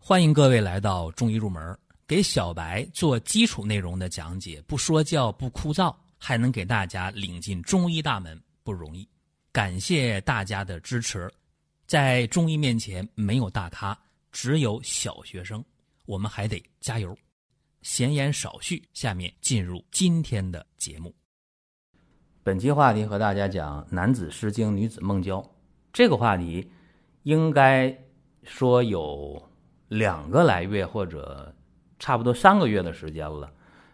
欢迎各位来到中医入门，给小白做基础内容的讲解，不说教不枯燥，还能给大家领进中医大门，不容易。感谢大家的支持，在中医面前没有大咖，只有小学生，我们还得加油。闲言少叙，下面进入今天的节目。本期话题和大家讲男子失精，女子梦交。这个话题应该说有。两个来月或者差不多三个月的时间了，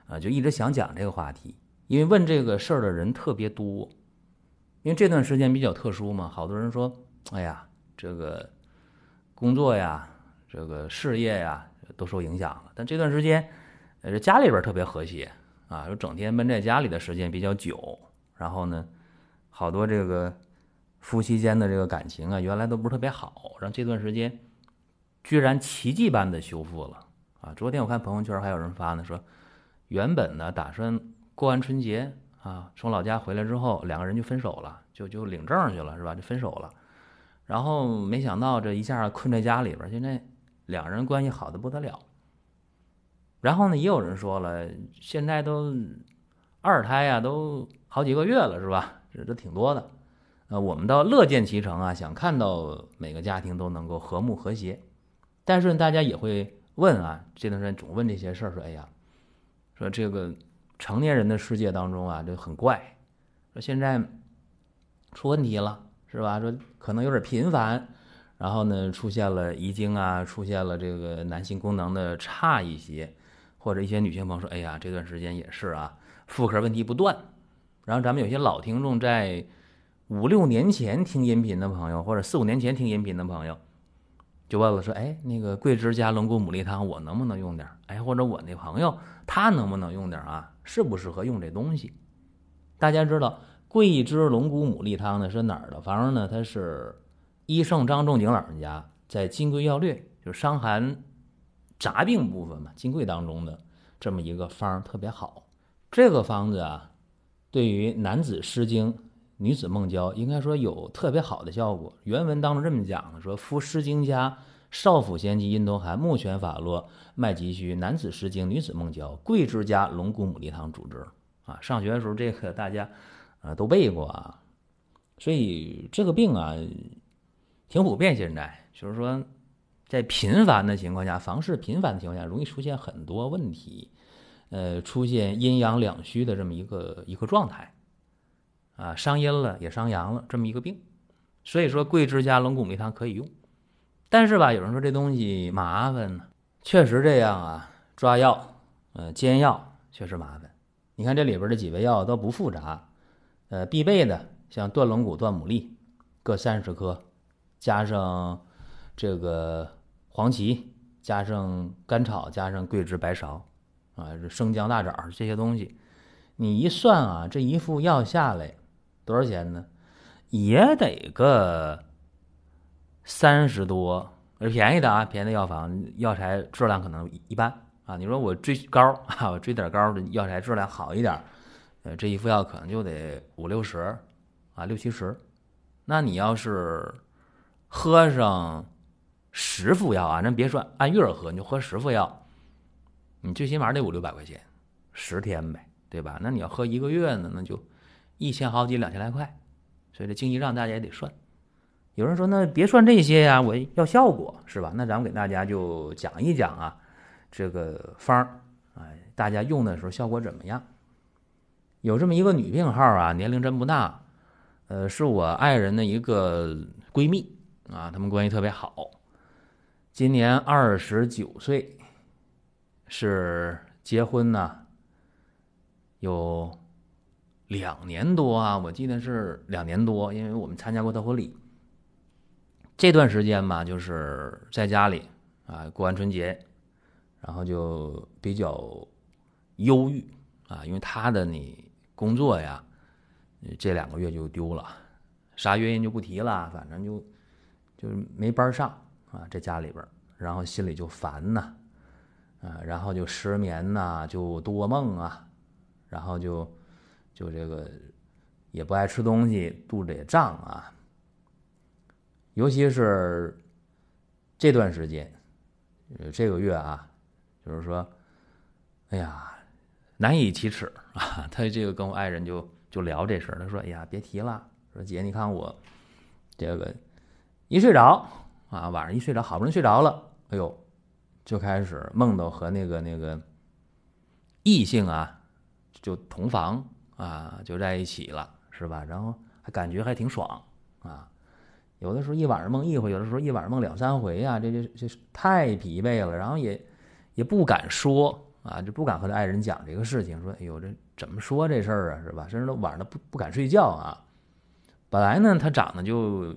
啊，就一直想讲这个话题，因为问这个事儿的人特别多，因为这段时间比较特殊嘛，好多人说，哎呀，这个工作呀，这个事业呀都受影响了，但这段时间，呃，家里边特别和谐啊，就整天闷在家里的时间比较久，然后呢，好多这个夫妻间的这个感情啊，原来都不是特别好，让这段时间。居然奇迹般的修复了啊！昨天我看朋友圈还有人发呢，说原本呢打算过完春节啊，从老家回来之后，两个人就分手了，就就领证去了，是吧？就分手了。然后没想到这一下困在家里边，现在两人关系好的不得了。然后呢，也有人说了，现在都二胎呀，都好几个月了，是吧？这都挺多的。呃，我们倒乐见其成啊，想看到每个家庭都能够和睦和谐。但是大家也会问啊，这段时间总问这些事儿，说哎呀，说这个成年人的世界当中啊，就很怪，说现在出问题了，是吧？说可能有点频繁，然后呢，出现了遗精啊，出现了这个男性功能的差一些，或者一些女性朋友说，哎呀，这段时间也是啊，妇科问题不断。然后咱们有些老听众在五六年前听音频的朋友，或者四五年前听音频的朋友。就问了说，哎，那个桂枝加龙骨牡蛎汤，我能不能用点？哎，或者我那朋友他能不能用点啊？适不适合用这东西？大家知道桂枝龙骨牡蛎汤呢是哪儿的方呢？它是医圣张仲景老人家在《金匮要略》就是伤寒杂病部分嘛，《金匮》当中的这么一个方特别好。这个方子啊，对于男子失精。女子梦交应该说有特别好的效果。原文当中这么讲的：说夫诗经家少腹咸积阴头寒目癣法落脉急虚男子诗经女子梦交桂枝加龙骨牡蛎汤主之啊。上学的时候这个大家啊都背过啊，所以这个病啊挺普遍。现在就是说在频繁的情况下，房事频繁的情况下，容易出现很多问题，呃，出现阴阳两虚的这么一个一个状态。啊，伤阴了也伤阳了，这么一个病，所以说桂枝加龙骨牡蛎汤可以用，但是吧，有人说这东西麻烦呢，确实这样啊，抓药，呃，煎药确实麻烦。你看这里边这几味药都不复杂，呃，必备的像断龙骨、断牡蛎各三十克，加上这个黄芪，加上甘草，加上桂枝、白芍，啊，生姜、大枣这些东西，你一算啊，这一副药下来。多少钱呢？也得个三十多，便宜的啊，便宜的药房药材质量可能一般啊。你说我追高 啊，我追点高的药材质量好一点，呃，这一副药可能就得五六十啊，六七十。那你要是喝上十副药啊，咱别说按月喝，你就喝十副药，你最起码得五六百块钱，十天呗，对吧？那你要喝一个月呢，那就。一千好几两千来块，所以这经济账大家也得算。有人说那别算这些呀，我要效果是吧？那咱们给大家就讲一讲啊，这个方儿，哎，大家用的时候效果怎么样？有这么一个女病号啊，年龄真不大，呃，是我爱人的一个闺蜜啊，他们关系特别好，今年二十九岁，是结婚呢，有。两年多啊，我记得是两年多，因为我们参加过她婚礼。这段时间吧，就是在家里啊，过完春节，然后就比较忧郁啊，因为他的你工作呀，这两个月就丢了，啥原因就不提了，反正就就没班上啊，在家里边，然后心里就烦呐，啊，然后就失眠呐，就多梦啊，然后就。就这个也不爱吃东西，肚子也胀啊。尤其是这段时间，这个月啊，就是说，哎呀，难以启齿啊。他这个跟我爱人就就聊这事儿，他说：“哎呀，别提了，说姐，你看我这个一睡着啊，晚上一睡着，好不容易睡着了，哎呦，就开始梦到和那个那个异性啊，就同房啊，就在一起了，是吧？然后还感觉还挺爽啊。”有的时候一晚上梦一回，有的时候一晚上梦两三回呀，这这这太疲惫了，然后也也不敢说啊，就不敢和他爱人讲这个事情，说哎呦这怎么说这事儿啊，是吧？甚至都晚上都不不敢睡觉啊。本来呢他长得就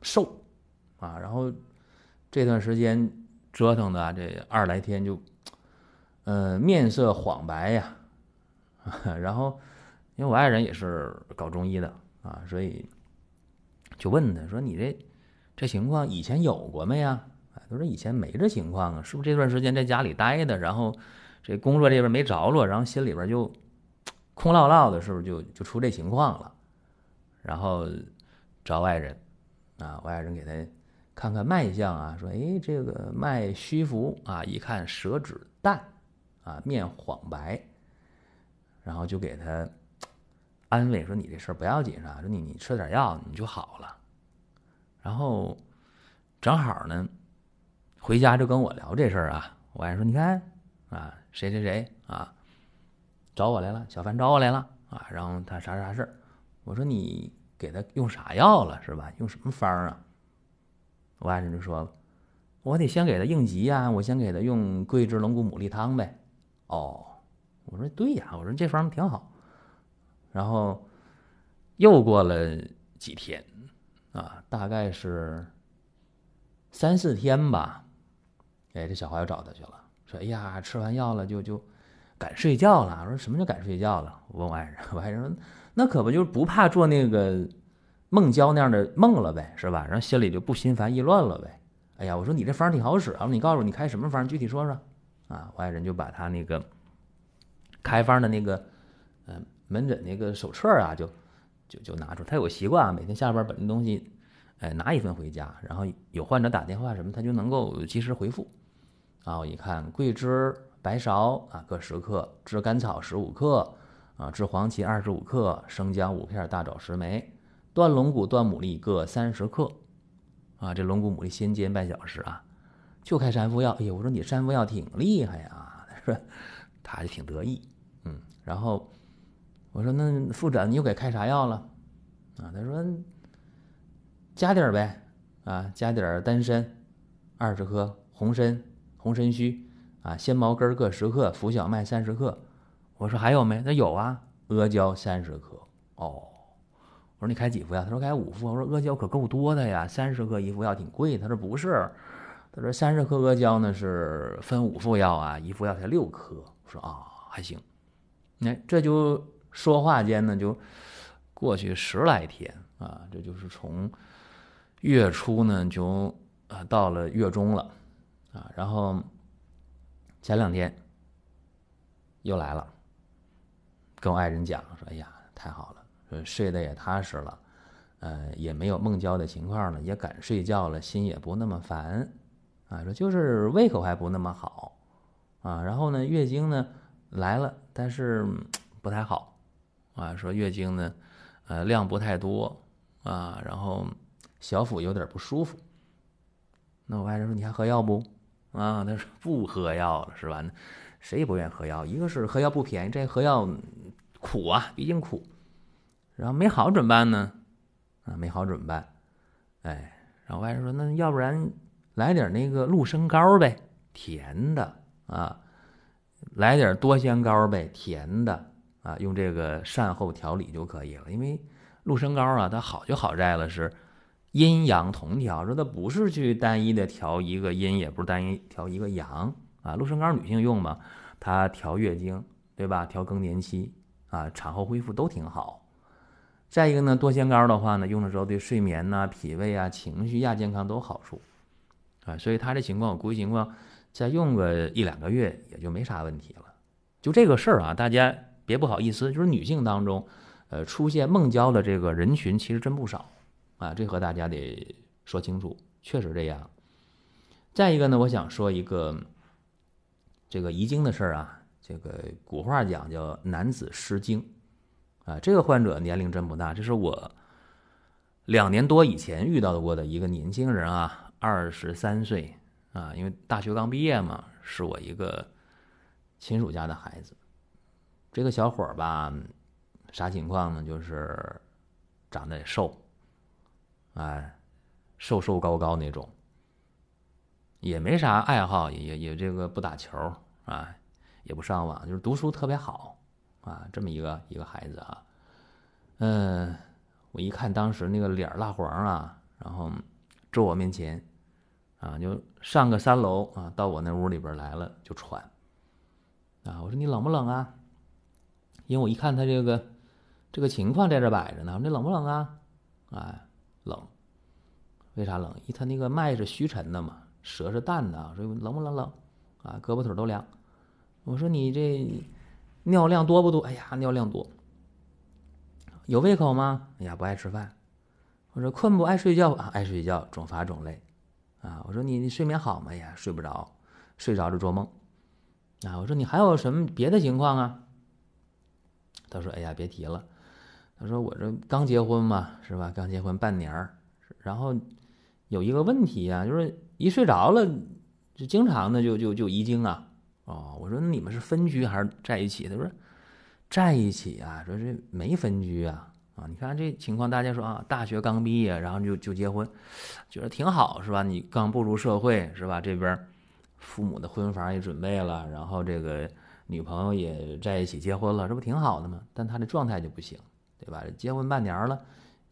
瘦啊，然后这段时间折腾的这二十来天就，呃面色黄白呀，然后因为我爱人也是搞中医的啊，所以。就问他说：“你这这情况以前有过没呀？”哎，他说：“以前没这情况啊，是不是这段时间在家里待的，然后这工作这边没着落，然后心里边就空落落的，是不是就就出这情况了？然后找外人啊，外人给他看看脉象啊，说：‘哎，这个脉虚浮啊，一看舌质淡啊，面黄白。’然后就给他。”安慰说：“你这事儿不要紧，啊？说你你吃点药，你就好了。然后正好呢，回家就跟我聊这事儿啊。我爱人说：你看啊，谁谁谁啊，找我来了，小凡找我来了啊。然后他啥啥事儿？我说你给他用啥药了，是吧？用什么方啊？我爱人就说：我得先给他应急呀，我先给他用桂枝龙骨牡蛎汤呗。哦，我说对呀，我说这方挺好。”然后又过了几天，啊，大概是三四天吧。哎，这小华又找他去了，说：“哎呀，吃完药了就就敢睡觉了。”我说：“什么叫敢睡觉了？”我问我爱人，我爱人说：“那可不就是不怕做那个梦娇那样的梦了呗，是吧？然后心里就不心烦意乱了呗。”哎呀，我说你这方挺好使啊，你告诉我你开什么方，具体说说。啊，我爱人就把他那个开方的那个，门诊那个手册啊，就就就拿出。他有个习惯啊，每天下班把那东西，哎，拿一份回家，然后有患者打电话什么，他就能够及时回复。啊，我一看，桂枝、白芍啊各十克，炙甘草十五克，啊，炙黄芪二十五克，生姜五片，大枣十枚，断龙骨、断牡蛎各三十克。啊，这龙骨、牡蛎先煎半小时啊，就开三服药。哎呀，我说你三服药挺厉害呀，他说他就挺得意，嗯，然后。我说那复诊你又给开啥药了？啊，他说加点儿呗，啊，加点儿丹参二十克，红参红参须啊，鲜毛根各十克，浮小麦三十克。我说还有没？他有啊，阿胶三十克。哦，我说你开几副药？他说开五副。我说阿胶可够多的呀，三十克一副药挺贵。他说不是，他说三十克阿胶呢是分五副药啊，一副药才六克。我说啊，还行。哎，这就。说话间呢，就过去十来天啊，这就是从月初呢，就啊到了月中了啊。然后前两天又来了，跟我爱人讲说：“哎呀，太好了，睡得也踏实了，呃，也没有梦交的情况了，也敢睡觉了，心也不那么烦啊。说就是胃口还不那么好啊。然后呢，月经呢来了，但是不太好。”啊，说月经呢，呃，量不太多啊，然后小腹有点不舒服。那我爱人说：“你还喝药不？”啊，他说：“不喝药了，是吧？谁也不愿意喝药。一个是喝药不便宜，这喝药苦啊，毕竟苦。然后没好怎么办呢？啊，没好怎么办？哎，然后外甥说：“那要不然来点那个鹿参膏呗，甜的啊，来点多香膏呗，甜的。”啊，用这个善后调理就可以了。因为鹿参膏啊，它好就好在了是阴阳同调，说它不是去单一的调一个阴，也不是单一调一个阳啊。鹿参膏女性用嘛，它调月经，对吧？调更年期啊，产后恢复都挺好。再一个呢，多香膏的话呢，用的时候对睡眠呐、脾胃啊、情绪亚健康都好处啊。所以他这情况，我估计情况再用个一两个月也就没啥问题了。就这个事儿啊，大家。别不好意思，就是女性当中，呃，出现梦交的这个人群其实真不少，啊，这和大家得说清楚，确实这样。再一个呢，我想说一个这个遗精的事儿啊。这个古话讲叫男子失精啊。这个患者年龄真不大，这是我两年多以前遇到过的一个年轻人啊，二十三岁啊，因为大学刚毕业嘛，是我一个亲属家的孩子。这个小伙儿吧，啥情况呢？就是长得也瘦，哎，瘦瘦高高那种。也没啥爱好，也也也这个不打球啊，也不上网，就是读书特别好啊，这么一个一个孩子啊。嗯，我一看当时那个脸蜡黄啊，然后坐我面前啊，就上个三楼啊，到我那屋里边来了就喘啊。我说你冷不冷啊？因为我一看他这个这个情况在这摆着呢，我说你冷不冷啊？哎，冷。为啥冷？一他那个脉是虚沉的嘛。舌是淡的，说冷不冷冷，啊，胳膊腿都凉。我说你这尿量多不多？哎呀，尿量多。有胃口吗？哎呀，不爱吃饭。我说困不？爱睡觉啊，爱睡觉，总乏总累。啊，我说你你睡眠好吗？哎呀，睡不着，睡着就做梦。啊，我说你还有什么别的情况啊？他说：哎呀，别提了。他说我这刚结婚嘛，是吧？刚结婚半年儿，然后有一个问题呀，就是。一睡着了，就经常的就就就遗精啊！哦，我说你们是分居还是在一起？他说在一起啊，说这没分居啊！啊，你看这情况，大家说啊，大学刚毕业，然后就就结婚，觉得挺好是吧？你刚步入社会是吧？这边父母的婚房也准备了，然后这个女朋友也在一起结婚了，这不挺好的吗？但他的状态就不行，对吧？结婚半年了，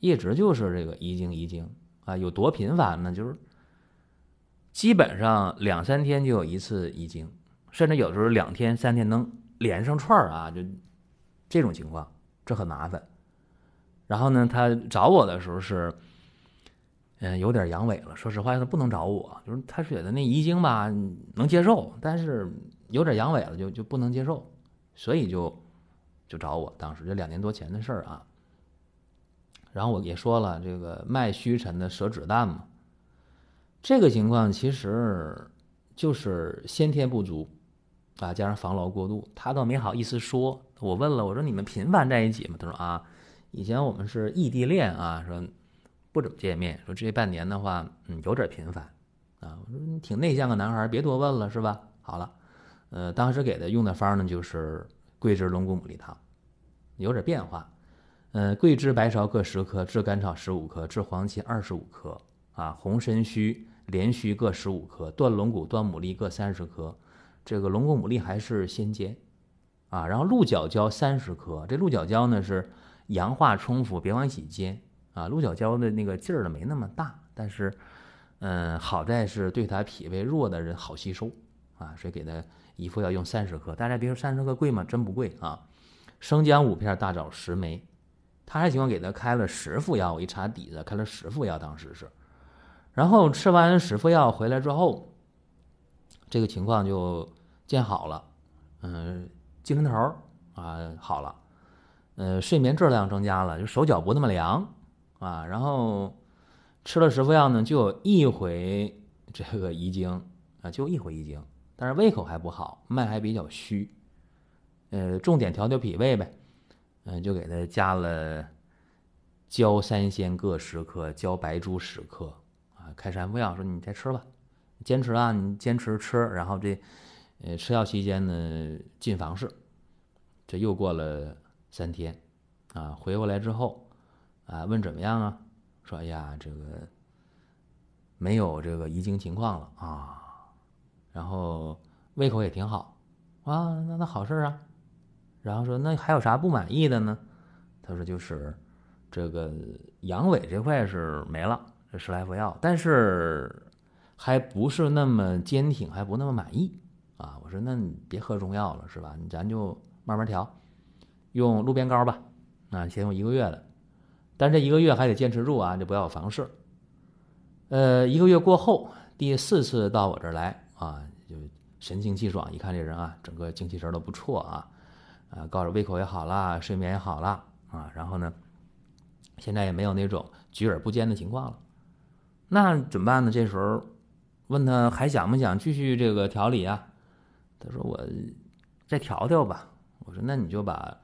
一直就是这个遗精遗精啊，有多频繁呢？就是。基本上两三天就有一次遗精，甚至有时候两天三天能连上串儿啊，就这种情况，这很麻烦。然后呢，他找我的时候是，嗯，有点阳痿了。说实话，他不能找我，就是他觉得那遗精吧能接受，但是有点阳痿了就就不能接受，所以就就找我。当时这两年多前的事儿啊。然后我也说了，这个脉虚沉的舌质淡嘛。这个情况其实就是先天不足啊，加上防劳过度，他倒没好意思说。我问了，我说你们频繁在一起吗？他说啊，以前我们是异地恋啊，说不怎么见面。说这半年的话，嗯，有点频繁啊。我说你挺内向个男孩，别多问了，是吧？好了，呃，当时给他用的方呢，就是桂枝龙骨牡蛎汤，有点变化。嗯，桂枝、白芍各十克，炙甘草十五克，炙黄芪二十五克，啊，红参须。连须各十五克，断龙骨、断牡蛎各三十克，这个龙骨牡蛎还是先煎，啊，然后鹿角胶三十克，这鹿角胶呢是阳化冲服，别往一起煎，啊，鹿角胶的那个劲儿呢没那么大，但是，嗯，好在是对它脾胃弱的人好吸收，啊，所以给它一副要用三十克，大家别说三十克贵吗？真不贵啊，生姜五片，大枣十枚，他还情况给他开了十副药，我一查底子，开了十副药，当时是。然后吃完十副药回来之后，这个情况就见好了，嗯，精神头啊好了，呃，睡眠质量增加了，就手脚不那么凉啊。然后吃了十副药呢，就有一回这个遗精啊，就一回遗精，但是胃口还不好，脉还比较虚，呃，重点调调脾胃呗，嗯，就给他加了焦三仙各十克，焦白术十克。开三副药，说你再吃吧，坚持啊，你坚持吃。然后这，呃，吃药期间呢，进房室。这又过了三天，啊，回过来之后，啊，问怎么样啊？说哎呀，这个没有这个遗精情况了啊。然后胃口也挺好，啊，那那好事啊。然后说那还有啥不满意的呢？他说就是这个阳痿这块是没了。这十来副药，但是还不是那么坚挺，还不那么满意啊！我说，那你别喝中药了，是吧？咱就慢慢调，用鹿鞭膏吧。啊，先用一个月的，但这一个月还得坚持住啊，就不要房事。呃，一个月过后，第四次到我这儿来啊，就神清气爽，一看这人啊，整个精气神都不错啊，啊，告诉胃口也好了，睡眠也好了啊，然后呢，现在也没有那种举耳不坚的情况了。那怎么办呢？这时候问他还想不想继续这个调理啊？他说我再调调吧。我说那你就把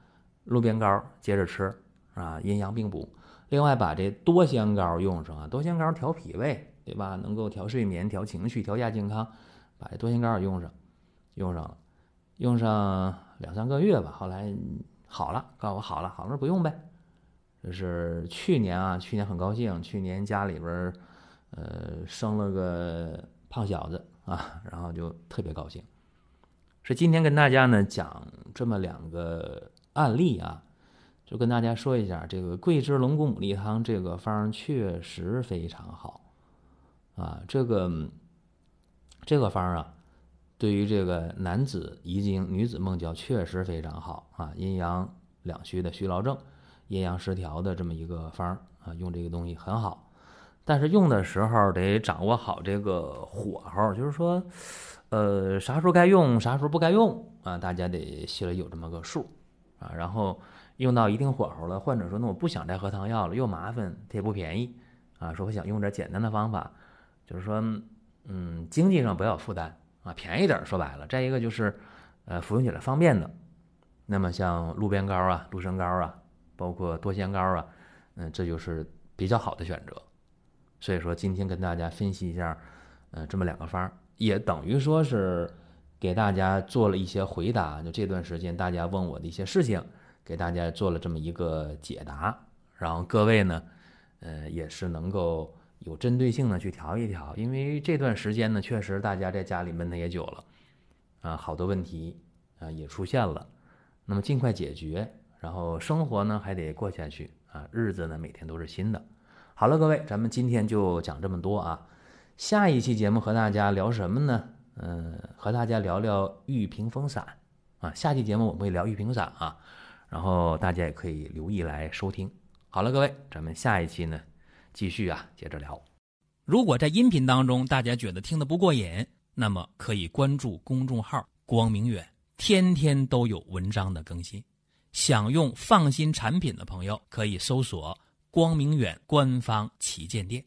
鹿鞭膏接着吃啊，阴阳并补。另外把这多香膏用上啊，多香膏调脾胃，对吧？能够调睡眠、调情绪、调亚健康，把这多心膏也用上，用上了，用上两三个月吧。后来好了，告诉我好了，好了不用呗。这是去年啊，去年很高兴，去年家里边呃生了个胖小子啊，然后就特别高兴。是今天跟大家呢讲这么两个案例啊。就跟大家说一下，这个桂枝龙骨牡蛎汤这个方确实非常好，啊，这个这个方啊，对于这个男子遗精、女子梦交确实非常好啊，阴阳两虚的虚劳症、阴阳失调的这么一个方啊，用这个东西很好，但是用的时候得掌握好这个火候，就是说，呃，啥时候该用，啥时候不该用啊，大家得心里有这么个数啊，然后。用到一定火候了，患者说：“那我不想再喝汤药了，又麻烦，它也不便宜，啊，说我想用点简单的方法，就是说，嗯，经济上不要负担啊，便宜点。说白了，再一个就是，呃，服用起来方便的。那么像鹿鞭膏啊、鹿参膏啊，包括多香膏啊，嗯，这就是比较好的选择。所以说，今天跟大家分析一下，嗯，这么两个方，也等于说是给大家做了一些回答。就这段时间大家问我的一些事情。”给大家做了这么一个解答，然后各位呢，呃，也是能够有针对性的去调一调，因为这段时间呢，确实大家在家里闷的也久了，啊，好多问题啊也出现了，那么尽快解决，然后生活呢还得过下去啊，日子呢每天都是新的。好了，各位，咱们今天就讲这么多啊，下一期节目和大家聊什么呢？嗯，和大家聊聊玉屏风散啊，下期节目我们会聊玉屏散啊。然后大家也可以留意来收听。好了，各位，咱们下一期呢，继续啊，接着聊。如果在音频当中大家觉得听得不过瘾，那么可以关注公众号“光明远”，天天都有文章的更新。想用放心产品的朋友，可以搜索“光明远”官方旗舰店。